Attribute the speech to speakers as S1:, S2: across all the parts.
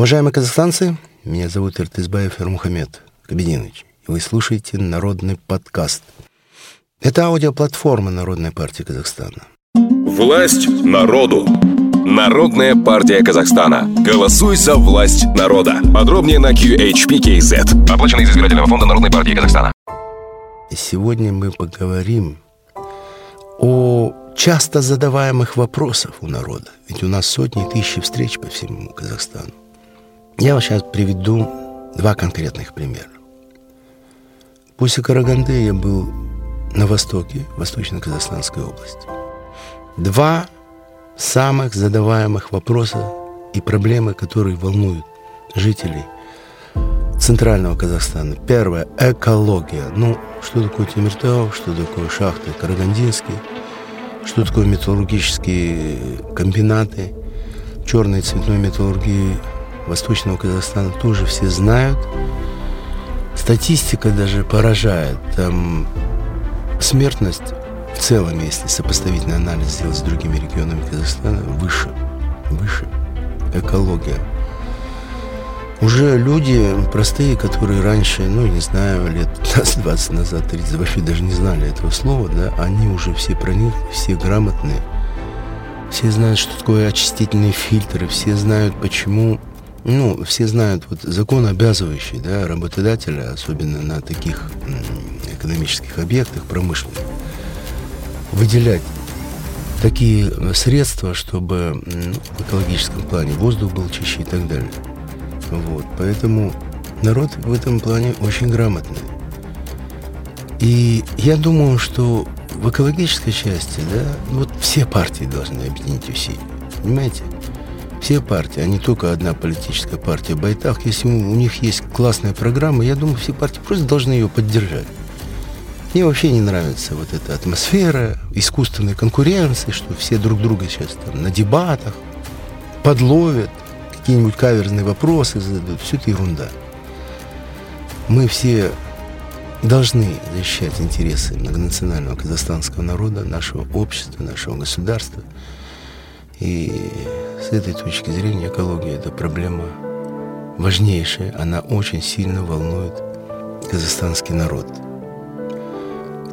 S1: Уважаемые казахстанцы, меня зовут Иртызбаев Эрмухамед Кабединович, и вы слушаете «Народный подкаст». Это аудиоплатформа Народной партии Казахстана.
S2: Власть народу. Народная партия Казахстана. Голосуй за власть народа. Подробнее на QHPKZ. Оплачено из избирательного фонда Народной партии Казахстана.
S1: Сегодня мы поговорим о часто задаваемых вопросах у народа. Ведь у нас сотни тысяч встреч по всему Казахстану. Я вам сейчас приведу два конкретных примера. После Караганды я был на востоке, Восточно-Казахстанской области. Два самых задаваемых вопроса и проблемы, которые волнуют жителей Центрального Казахстана. Первое – экология. Ну, что такое Тимиртау, что такое шахты Карагандинские, что такое металлургические комбинаты, черной цветной металлургии Восточного Казахстана тоже все знают. Статистика даже поражает. Там смертность в целом, если сопоставительный анализ сделать с другими регионами Казахстана, выше. Выше. Экология. Уже люди простые, которые раньше, ну, не знаю, лет 15-20 назад, 30, вообще даже не знали этого слова, да, они уже все проникли, все грамотные, все знают, что такое очистительные фильтры, все знают, почему ну, все знают, вот закон обязывающий, да, работодателя, особенно на таких экономических объектах промышленных, выделять такие средства, чтобы ну, в экологическом плане воздух был чище и так далее. Вот, поэтому народ в этом плане очень грамотный. И я думаю, что в экологической части, да, вот все партии должны объединить усилия. Понимаете? Все партии, а не только одна политическая партия Байтах. Если у них есть классная программа, я думаю, все партии просто должны ее поддержать. Мне вообще не нравится вот эта атмосфера искусственной конкуренции, что все друг друга сейчас там на дебатах подловят, какие-нибудь каверзные вопросы задают. Все это ерунда. Мы все должны защищать интересы многонационального казахстанского народа, нашего общества, нашего государства. И с этой точки зрения экология – это проблема важнейшая. Она очень сильно волнует казахстанский народ.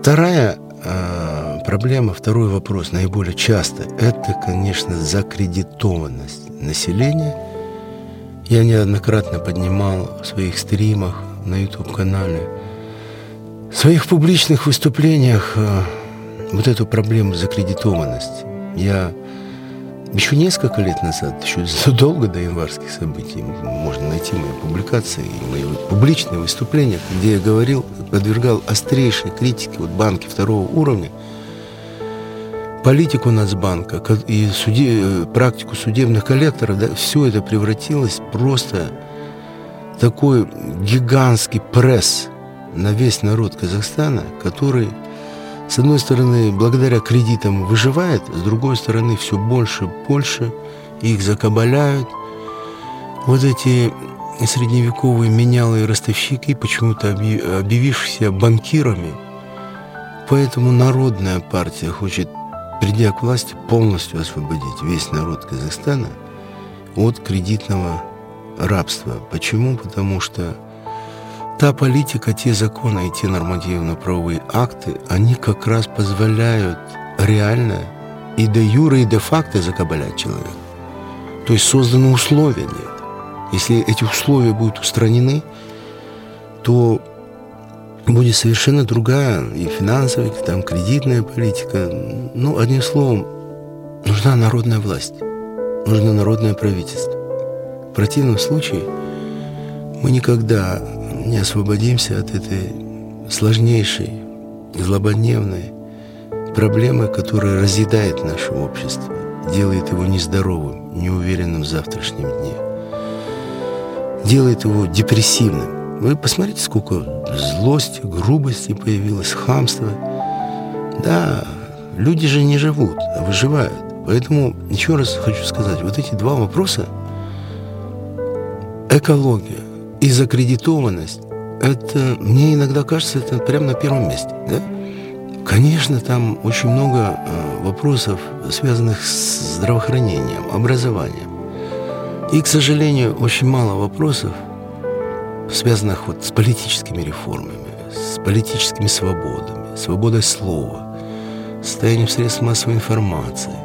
S1: Вторая э, проблема, второй вопрос, наиболее часто, это, конечно, закредитованность населения. Я неоднократно поднимал в своих стримах на YouTube-канале, в своих публичных выступлениях э, вот эту проблему закредитованности. Я еще несколько лет назад, еще задолго до январских событий, можно найти мои публикации мои публичные выступления, где я говорил, подвергал острейшей критике вот банки второго уровня, политику Нацбанка и суде, э, практику судебных коллекторов, да, все это превратилось просто в такой гигантский пресс на весь народ Казахстана, который с одной стороны, благодаря кредитам выживает, с другой стороны, все больше больше их закабаляют. Вот эти средневековые менялые ростовщики, почему-то объявившиеся банкирами. Поэтому народная партия хочет, придя к власти, полностью освободить весь народ Казахстана от кредитного рабства. Почему? Потому что Та политика, те законы и те нормативно-правовые акты, они как раз позволяют реально и де юре, и де факто закабалять человека. То есть созданы условия для этого. Если эти условия будут устранены, то будет совершенно другая и финансовая, и там кредитная политика. Ну, одним словом, нужна народная власть, нужно народное правительство. В противном случае мы никогда не освободимся от этой сложнейшей, злободневной проблемы, которая разъедает наше общество, делает его нездоровым, неуверенным в завтрашнем дне, делает его депрессивным. Вы посмотрите, сколько злости, грубости появилось, хамства. Да, люди же не живут, а выживают. Поэтому еще раз хочу сказать, вот эти два вопроса – экология – и закредитованность, это, мне иногда кажется, это прямо на первом месте. Да? Конечно, там очень много э, вопросов, связанных с здравоохранением, образованием. И, к сожалению, очень мало вопросов, связанных вот с политическими реформами, с политическими свободами, свободой слова, состоянием средств массовой информации.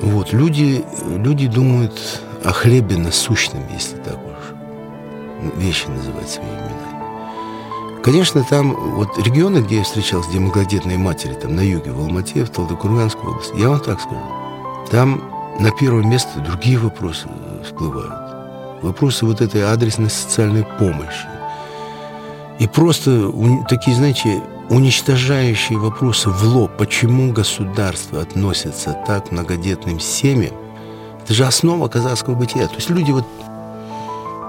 S1: Вот, люди, люди думают о хлебе насущном, если так уж вещи называть своими именами. Конечно, там вот регионы, где я встречался, где многодетные матери, там на юге, в Алмате, в Талдыкурганской области, я вам так скажу, там на первое место другие вопросы всплывают. Вопросы вот этой адресной социальной помощи. И просто такие, знаете, уничтожающие вопросы в лоб, почему государство относится так к многодетным семьям, это же основа казахского бытия. То есть люди вот...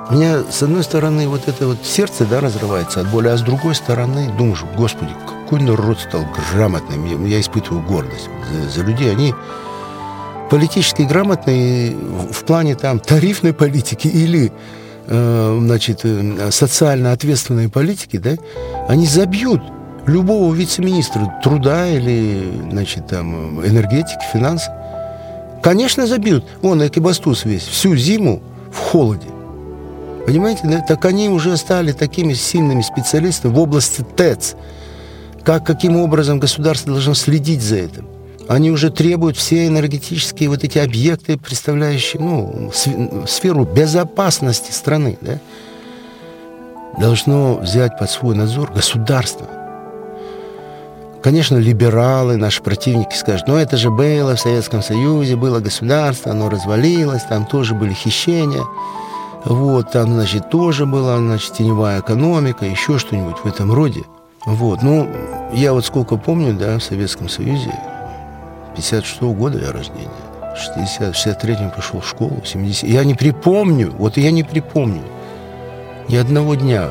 S1: У меня, с одной стороны, вот это вот сердце, да, разрывается от боли, а с другой стороны, думаешь, господи, какой народ стал грамотным. Я испытываю гордость за, за людей. Они политически грамотные в плане там тарифной политики или э, значит, э, социально ответственной политики, да, они забьют любого вице-министра труда или, значит, там, энергетики, финансов. Конечно, забьют. Вон, Экибастуз весь, всю зиму в холоде. Понимаете, да? так они уже стали такими сильными специалистами в области ТЭЦ. Как, каким образом государство должно следить за этим? Они уже требуют все энергетические вот эти объекты, представляющие ну, сферу безопасности страны, да? должно взять под свой надзор государство. Конечно, либералы, наши противники скажут, ну это же было в Советском Союзе, было государство, оно развалилось, там тоже были хищения, вот, там, значит, тоже была, значит, теневая экономика, еще что-нибудь в этом роде. Вот, ну, я вот сколько помню, да, в Советском Союзе, 56 -го года я рождения, 60, 63-м пошел в школу, 70 Я не припомню, вот я не припомню ни одного дня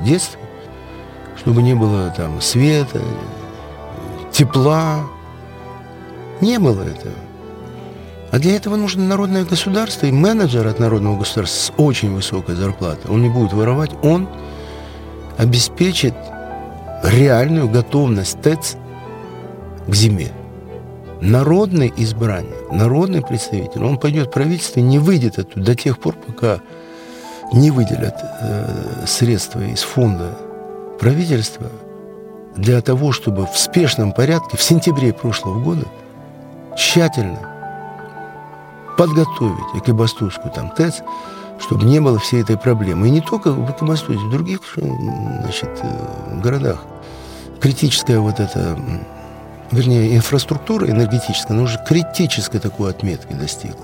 S1: в детстве, чтобы не было там света, тепла. Не было этого. А для этого нужно народное государство и менеджер от народного государства с очень высокой зарплатой. Он не будет воровать, он обеспечит реальную готовность ТЭЦ к зиме. Народный избранник, народный представитель, он пойдет в правительство и не выйдет оттуда до тех пор, пока не выделят э, средства из фонда правительства для того, чтобы в спешном порядке в сентябре прошлого года тщательно подготовить Экибастузскую там ТЭЦ, чтобы не было всей этой проблемы. И не только в Экибастузе, в других значит, э, городах. Критическая вот эта, вернее, инфраструктура энергетическая, она уже критической такой отметки достигла.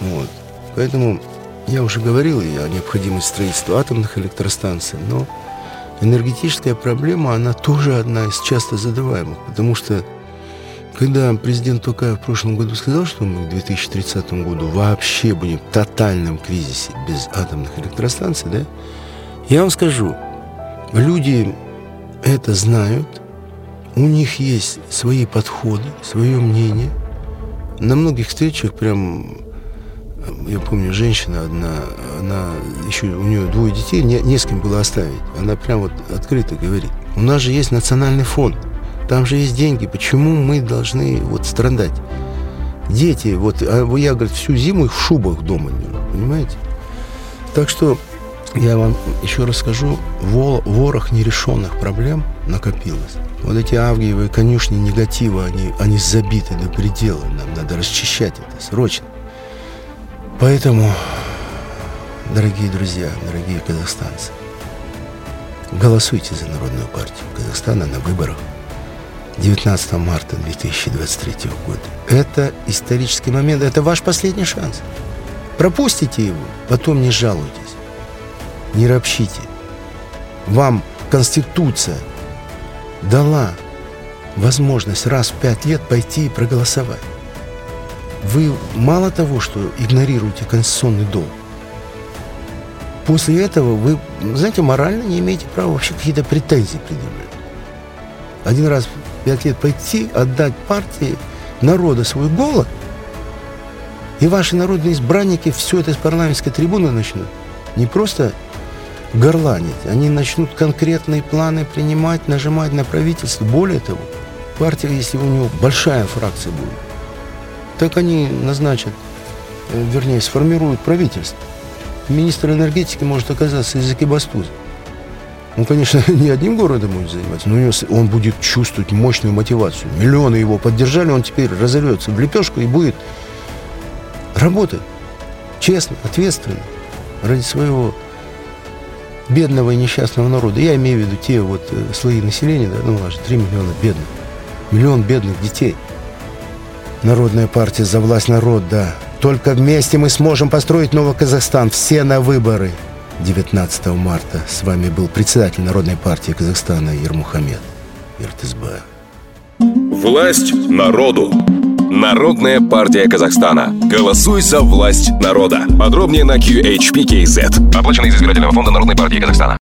S1: Вот. Поэтому я уже говорил и о необходимости строительства атомных электростанций, но энергетическая проблема, она тоже одна из часто задаваемых, потому что когда президент Токаев в прошлом году сказал, что мы к 2030 году вообще будем в тотальном кризисе без атомных электростанций, да, я вам скажу, люди это знают, у них есть свои подходы, свое мнение. На многих встречах прям я помню, женщина одна, она еще, у нее двое детей, не, не с кем было оставить. Она прям вот открыто говорит, у нас же есть национальный фонд, там же есть деньги, почему мы должны вот страдать? Дети, вот, а я, говорит, всю зиму их в шубах дома понимаете? Так что я вам еще расскажу, ворох нерешенных проблем накопилось. Вот эти авгиевые конюшни негатива, они, они забиты до предела. Нам надо расчищать это срочно. Поэтому, дорогие друзья, дорогие казахстанцы, голосуйте за Народную партию Казахстана на выборах 19 марта 2023 года. Это исторический момент, это ваш последний шанс. Пропустите его, потом не жалуйтесь, не ропщите. Вам Конституция дала возможность раз в пять лет пойти и проголосовать вы мало того, что игнорируете конституционный долг, после этого вы, знаете, морально не имеете права вообще какие-то претензии предъявлять. Один раз пять лет пойти, отдать партии народа свой голод, и ваши народные избранники все это с парламентской трибуны начнут. Не просто горланить, они начнут конкретные планы принимать, нажимать на правительство. Более того, партия, если у него большая фракция будет, так они назначат э, вернее, сформируют правительство. Министр энергетики может оказаться из Экибастуза. Он, конечно, не одним городом будет заниматься, но он будет чувствовать мощную мотивацию. Миллионы его поддержали, он теперь разорвется в лепешку и будет работать честно, ответственно ради своего бедного и несчастного народа. Я имею в виду те вот э, слои населения, да, ну, аж 3 миллиона бедных. Миллион бедных детей. Народная партия за власть народ, да. Только вместе мы сможем построить новый Казахстан. Все на выборы. 19 марта с вами был председатель Народной партии Казахстана Ермухамед Иртызбаев.
S2: Власть народу. Народная партия Казахстана. Голосуй за власть народа. Подробнее на QHPKZ. Оплачено из избирательного фонда Народной партии Казахстана.